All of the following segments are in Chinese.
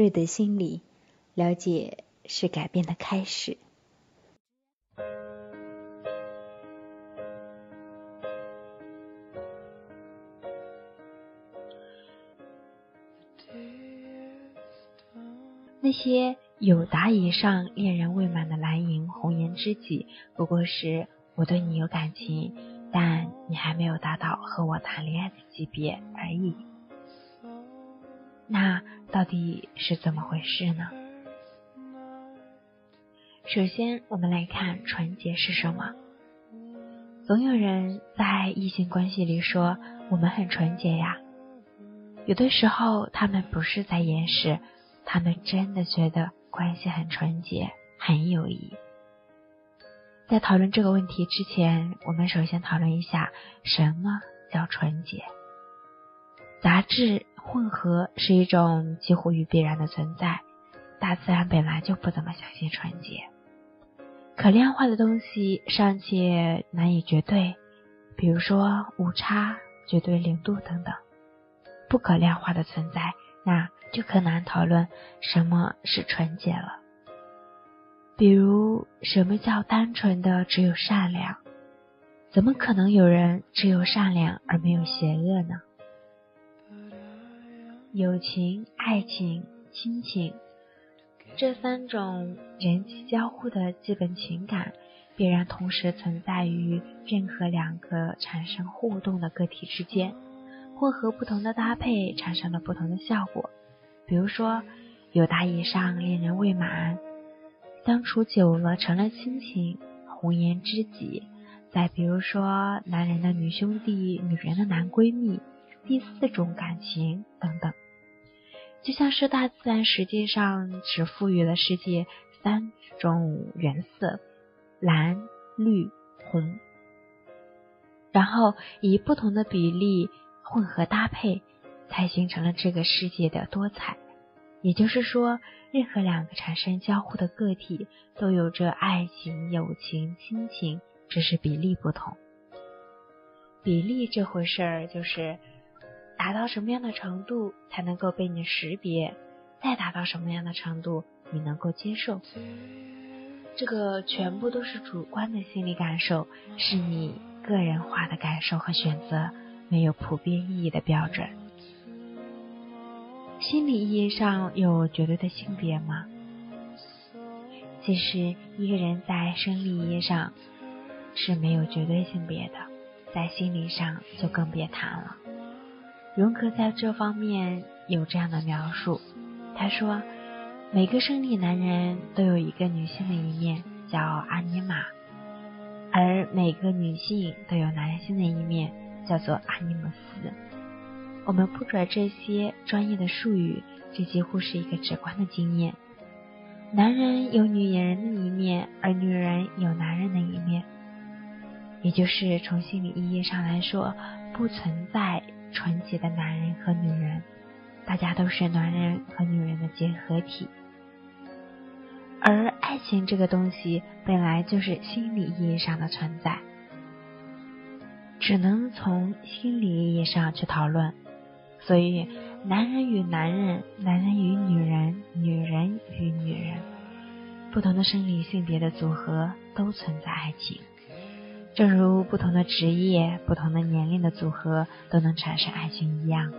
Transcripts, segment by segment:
瑞德心理，了解是改变的开始。那些有达以上恋人未满的蓝银红颜知己，不过是我对你有感情，但你还没有达到和我谈恋爱的级别而已。那到底是怎么回事呢？首先，我们来看纯洁是什么。总有人在异性关系里说我们很纯洁呀，有的时候他们不是在掩饰。他们真的觉得关系很纯洁、很友谊。在讨论这个问题之前，我们首先讨论一下什么叫纯洁。杂志混合是一种几乎于必然的存在，大自然本来就不怎么相信纯洁。可量化的东西尚且难以绝对，比如说误差、绝对零度等等，不可量化的存在，那。就可难讨论什么是纯洁了。比如，什么叫单纯的只有善良？怎么可能有人只有善良而没有邪恶呢？友情、爱情、亲情这三种人际交互的基本情感，必然同时存在于任何两个产生互动的个体之间，或和不同的搭配，产生了不同的效果。比如说，有达以上恋人未满，相处久了成了亲情、红颜知己；再比如说，男人的女兄弟、女人的男闺蜜，第四种感情等等。就像是大自然实际上只赋予了世界三种颜色：蓝、绿、红，然后以不同的比例混合搭配。才形成了这个世界的多彩。也就是说，任何两个产生交互的个体都有着爱情、友情、亲情，只是比例不同。比例这回事儿，就是达到什么样的程度才能够被你识别，再达到什么样的程度你能够接受。这个全部都是主观的心理感受，是你个人化的感受和选择，没有普遍意义的标准。心理意义上有绝对的性别吗？其实一个人在生理意义上是没有绝对性别的，在心理上就更别谈了。荣格在这方面有这样的描述，他说：每个生理男人都有一个女性的一面，叫阿尼玛；而每个女性都有男性的一面，叫做阿尼姆斯。我们不拽这些专业的术语，这几乎是一个直观的经验。男人有女人的一面，而女人有男人的一面。也就是从心理意义上来说，不存在纯洁的男人和女人，大家都是男人和女人的结合体。而爱情这个东西本来就是心理意义上的存在，只能从心理意义上去讨论。所以，男人与男人，男人与女人，女人与女人，不同的生理性别的组合都存在爱情。正如不同的职业、不同的年龄的组合都能产生爱情一样。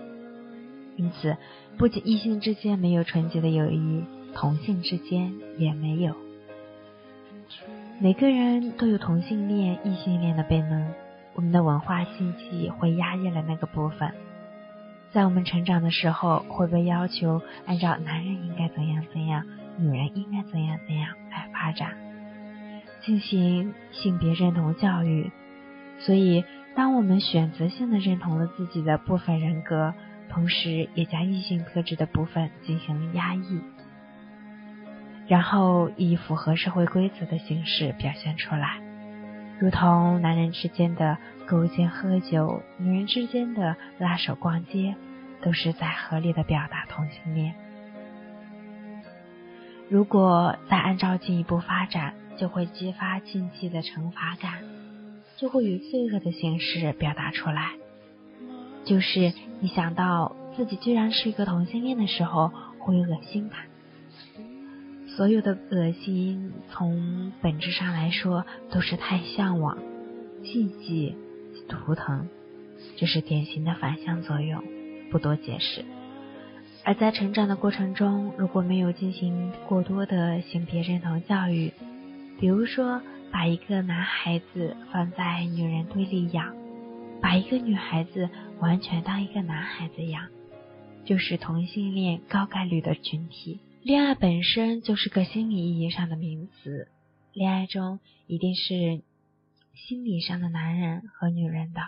因此，不仅异性之间没有纯洁的友谊，同性之间也没有。每个人都有同性恋、异性恋的本能，我们的文化信息会压抑了那个部分。在我们成长的时候，会被要求按照男人应该怎样怎样，女人应该怎样怎样来发展，进行性别认同教育。所以，当我们选择性的认同了自己的部分人格，同时也将异性特质的部分进行了压抑，然后以符合社会规则的形式表现出来，如同男人之间的。勾肩喝酒，女人之间的拉手逛街，都是在合理的表达同性恋。如果再按照进一步发展，就会激发禁忌的惩罚感，就会以罪恶的形式表达出来。就是你想到自己居然是一个同性恋的时候，会恶心他。所有的恶心，从本质上来说，都是太向往、禁忌、图腾，这是典型的反向作用，不多解释。而在成长的过程中，如果没有进行过多的性别认同教育，比如说把一个男孩子放在女人堆里养，把一个女孩子完全当一个男孩子养，就是同性恋高概率的群体。恋爱本身就是个心理意义上的名词，恋爱中一定是心理上的男人和女人的。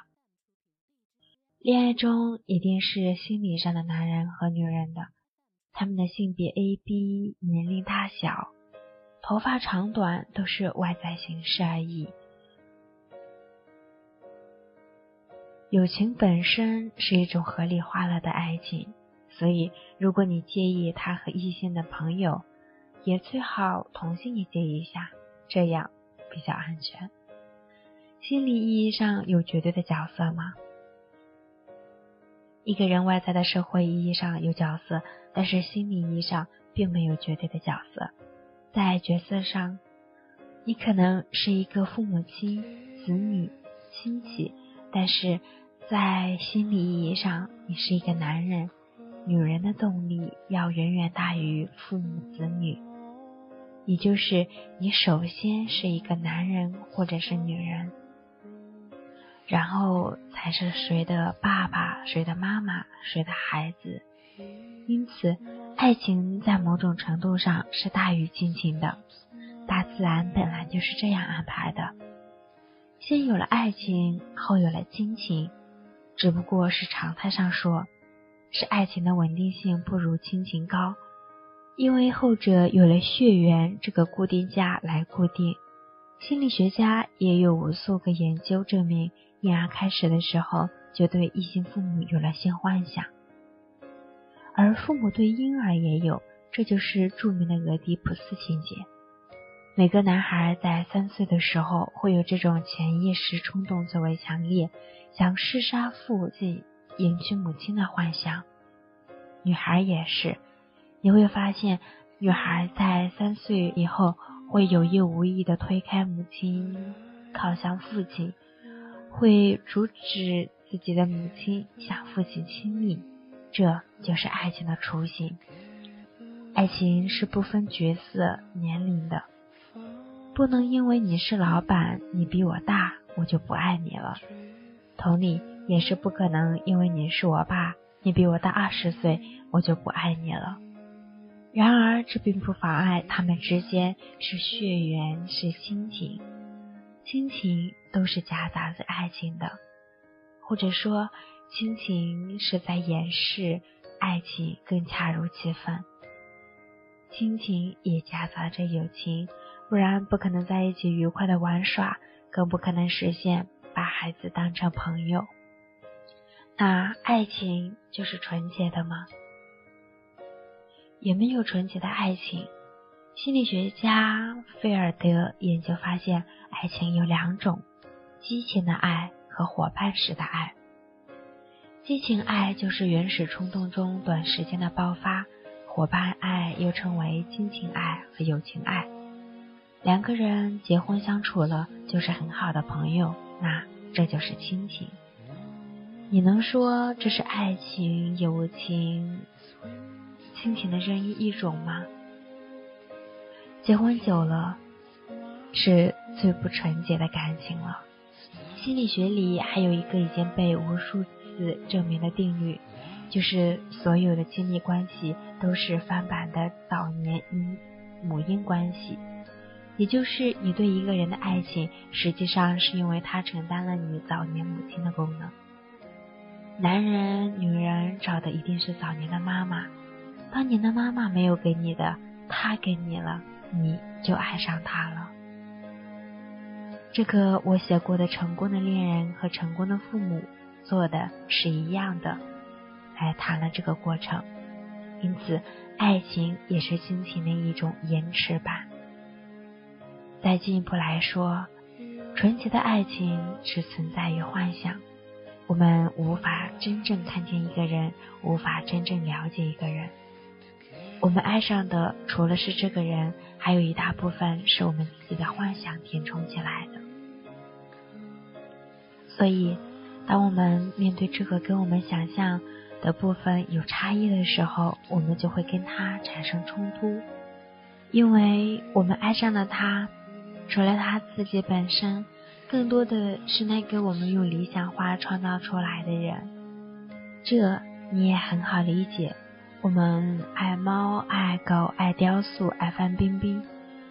恋爱中一定是心理上的男人和女人的，他们的性别 A、B、年龄大小、头发长短都是外在形式而已。友情本身是一种合理化了的爱情，所以如果你介意他和异性的朋友，也最好同性也介意一下，这样比较安全。心理意义上有绝对的角色吗？一个人外在的社会意义上有角色，但是心理意义上并没有绝对的角色。在角色上，你可能是一个父母亲、子女、亲戚，但是在心理意义上，你是一个男人。女人的动力要远远大于父母子女，也就是你首先是一个男人或者是女人。然后才是谁的爸爸、谁的妈妈、谁的孩子。因此，爱情在某种程度上是大于亲情的。大自然本来就是这样安排的：先有了爱情，后有了亲情。只不过是常态上说，是爱情的稳定性不如亲情高，因为后者有了血缘这个固定价来固定。心理学家也有无数个研究证明。婴儿开始的时候就对异性父母有了性幻想，而父母对婴儿也有，这就是著名的俄狄浦斯情节。每个男孩在三岁的时候会有这种潜意识冲动最为强烈，想弑杀父亲、迎娶母亲的幻想。女孩也是，你会发现，女孩在三岁以后会有意无意的推开母亲，靠向父亲。会阻止自己的母亲向父亲亲密，这就是爱情的雏形。爱情是不分角色、年龄的，不能因为你是老板，你比我大，我就不爱你了。同理，也是不可能因为你是我爸，你比我大二十岁，我就不爱你了。然而，这并不妨碍他们之间是血缘，是亲情。亲情都是夹杂着爱情的，或者说，亲情是在掩饰爱情更恰如其分。亲情也夹杂着友情，不然不可能在一起愉快的玩耍，更不可能实现把孩子当成朋友。那爱情就是纯洁的吗？也没有纯洁的爱情。心理学家菲尔德研究发现，爱情有两种：激情的爱和伙伴式的爱。激情爱就是原始冲动中短时间的爆发，伙伴爱又称为亲情爱和友情爱。两个人结婚相处了，就是很好的朋友，那这就是亲情。你能说这是爱情、友情、亲情的任意一种吗？结婚久了，是最不纯洁的感情了。心理学里还有一个已经被无数证明的定律，就是所有的亲密关系都是翻版的早年因母婴关系，也就是你对一个人的爱情，实际上是因为他承担了你早年母亲的功能。男人、女人找的一定是早年的妈妈，当年的妈妈没有给你的，他给你了。你就爱上他了。这个我写过的成功的恋人和成功的父母做的是一样的，来谈了这个过程。因此，爱情也是亲情的一种延迟吧。再进一步来说，纯洁的爱情只存在于幻想，我们无法真正看见一个人，无法真正了解一个人。我们爱上的除了是这个人，还有一大部分是我们自己的幻想填充起来的。所以，当我们面对这个跟我们想象的部分有差异的时候，我们就会跟他产生冲突，因为我们爱上了他，除了他自己本身。更多的是那个我们用理想化创造出来的人，这你也很好理解。我们爱猫、爱狗、爱雕塑、爱范冰冰，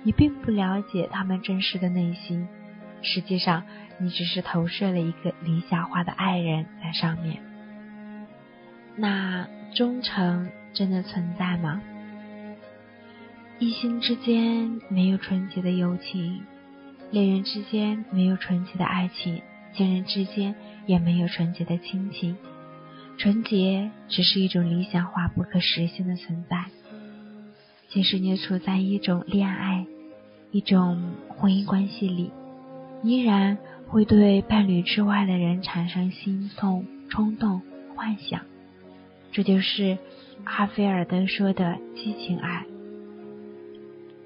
你并不了解他们真实的内心。实际上，你只是投射了一个理想化的爱人在上面。那忠诚真的存在吗？异性之间没有纯洁的友情。恋人之间没有纯洁的爱情，亲人之间也没有纯洁的亲情。纯洁只是一种理想化、不可实现的存在。即使你处在一种恋爱、一种婚姻关系里，依然会对伴侣之外的人产生心动、冲动、幻想。这就是哈菲尔德说的激情爱。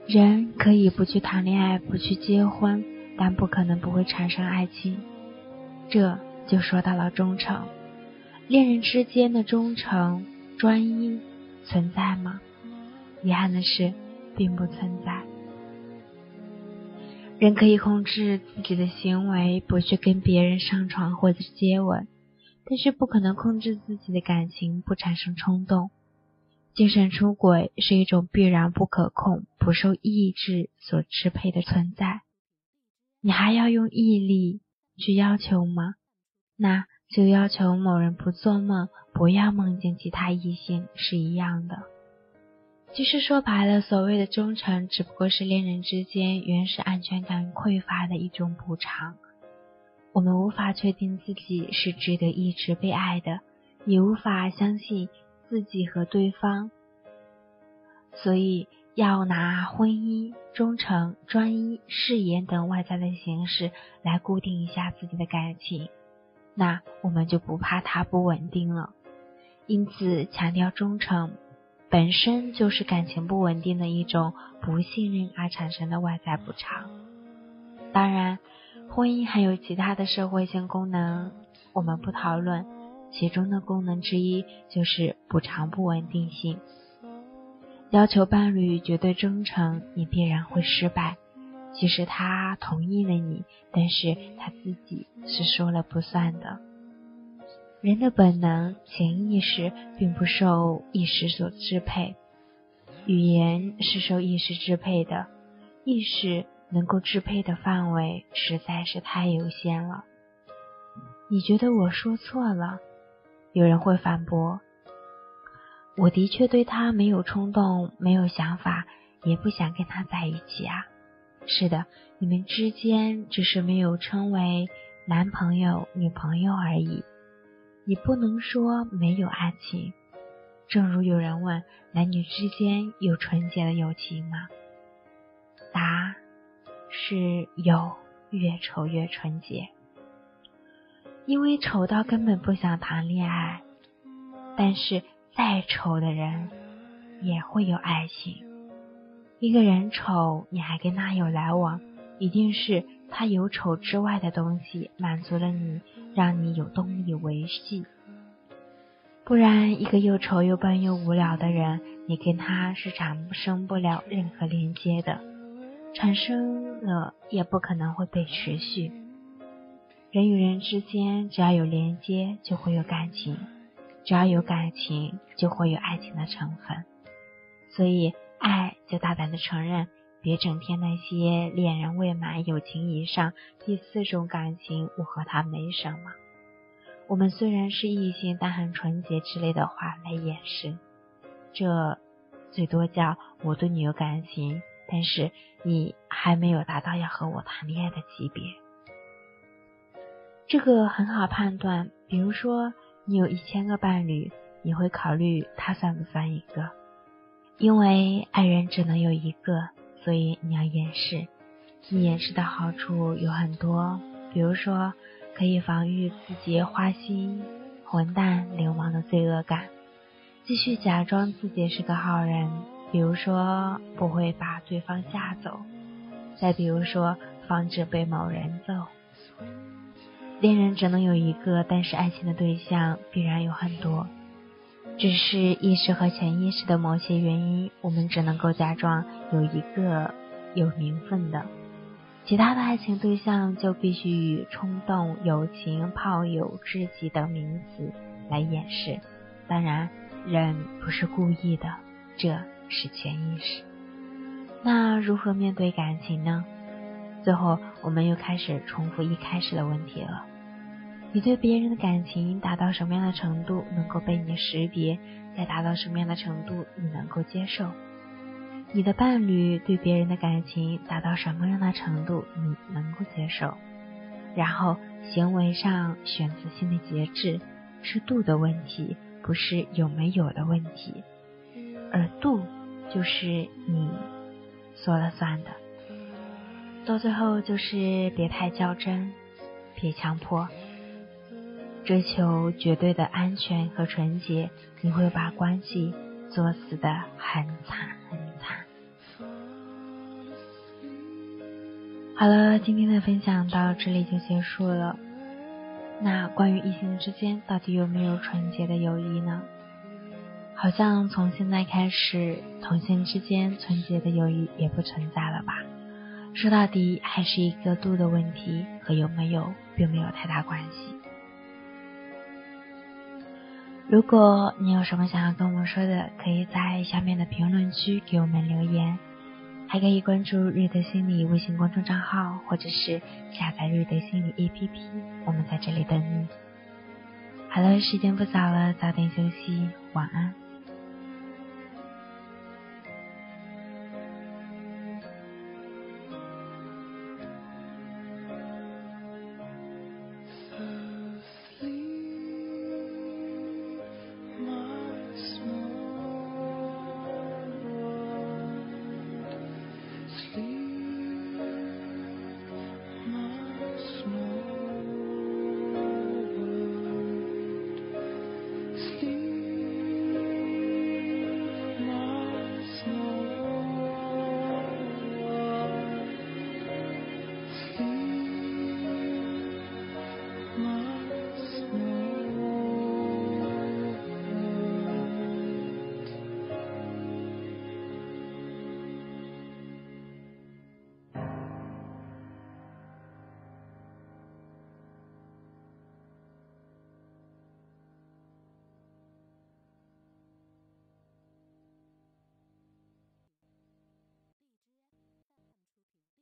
人可以不去谈恋爱，不去结婚，但不可能不会产生爱情。这就说到了忠诚，恋人之间的忠诚、专一存在吗？遗憾的是，并不存在。人可以控制自己的行为，不去跟别人上床或者接吻，但是不可能控制自己的感情，不产生冲动。精神出轨是一种必然不可控、不受意志所支配的存在。你还要用毅力去要求吗？那就要求某人不做梦，不要梦见其他异性是一样的。其实说白了，所谓的忠诚，只不过是恋人之间原始安全感匮乏的一种补偿。我们无法确定自己是值得一直被爱的，也无法相信。自己和对方，所以要拿婚姻、忠诚、专一、誓言等外在的形式来固定一下自己的感情，那我们就不怕它不稳定了。因此，强调忠诚本身就是感情不稳定的一种不信任而产生的外在补偿。当然，婚姻还有其他的社会性功能，我们不讨论。其中的功能之一就是补偿不稳定性。要求伴侣绝对忠诚，你必然会失败。即使他同意了你，但是他自己是说了不算的。人的本能、潜意识并不受意识所支配，语言是受意识支配的。意识能够支配的范围实在是太有限了。你觉得我说错了？有人会反驳：“我的确对他没有冲动，没有想法，也不想跟他在一起啊。”是的，你们之间只是没有称为男朋友、女朋友而已。你不能说没有爱情。正如有人问：“男女之间有纯洁的友情吗？”答是有，越丑越纯洁。因为丑到根本不想谈恋爱，但是再丑的人也会有爱情。一个人丑，你还跟他有来往，一定是他有丑之外的东西满足了你，让你有动力维系。不然，一个又丑又笨又无聊的人，你跟他是产生不了任何连接的，产生了也不可能会被持续。人与人之间，只要有连接，就会有感情；只要有感情，就会有爱情的成分。所以，爱就大胆的承认，别整天那些恋人未满、友情以上、第四种感情，我和他没什么。我们虽然是异性，但很纯洁之类的话来掩饰，这最多叫我对你有感情，但是你还没有达到要和我谈恋爱的级别。这个很好判断，比如说你有一千个伴侣，你会考虑他算不算一个？因为爱人只能有一个，所以你要掩饰。你掩饰的好处有很多，比如说可以防御自己花心、混蛋、流氓的罪恶感，继续假装自己是个好人。比如说，不会把对方吓走；再比如说，防止被某人揍。恋人只能有一个，但是爱情的对象必然有很多。只是意识和潜意识的某些原因，我们只能够假装有一个有名分的，其他的爱情对象就必须以冲动、友情、炮友、知己等名词来掩饰。当然，人不是故意的，这是潜意识。那如何面对感情呢？最后，我们又开始重复一开始的问题了。你对别人的感情达到什么样的程度能够被你识别？再达到什么样的程度你能够接受？你的伴侣对别人的感情达到什么样的程度你能够接受？然后行为上选择性的节制是度的问题，不是有没有的问题，而度就是你说了算的。到最后就是别太较真，别强迫。追求绝对的安全和纯洁，你会把关系作死的很惨很惨。好了，今天的分享到这里就结束了。那关于异性之间到底有没有纯洁的友谊呢？好像从现在开始，同性之间纯洁的友谊也不存在了吧？说到底，还是一个度的问题，和有没有并没有太大关系。如果你有什么想要跟我们说的，可以在下面的评论区给我们留言，还可以关注瑞德心理微信公众账号，或者是下载瑞德心理 APP，我们在这里等你。好了，时间不早了，早点休息，晚安。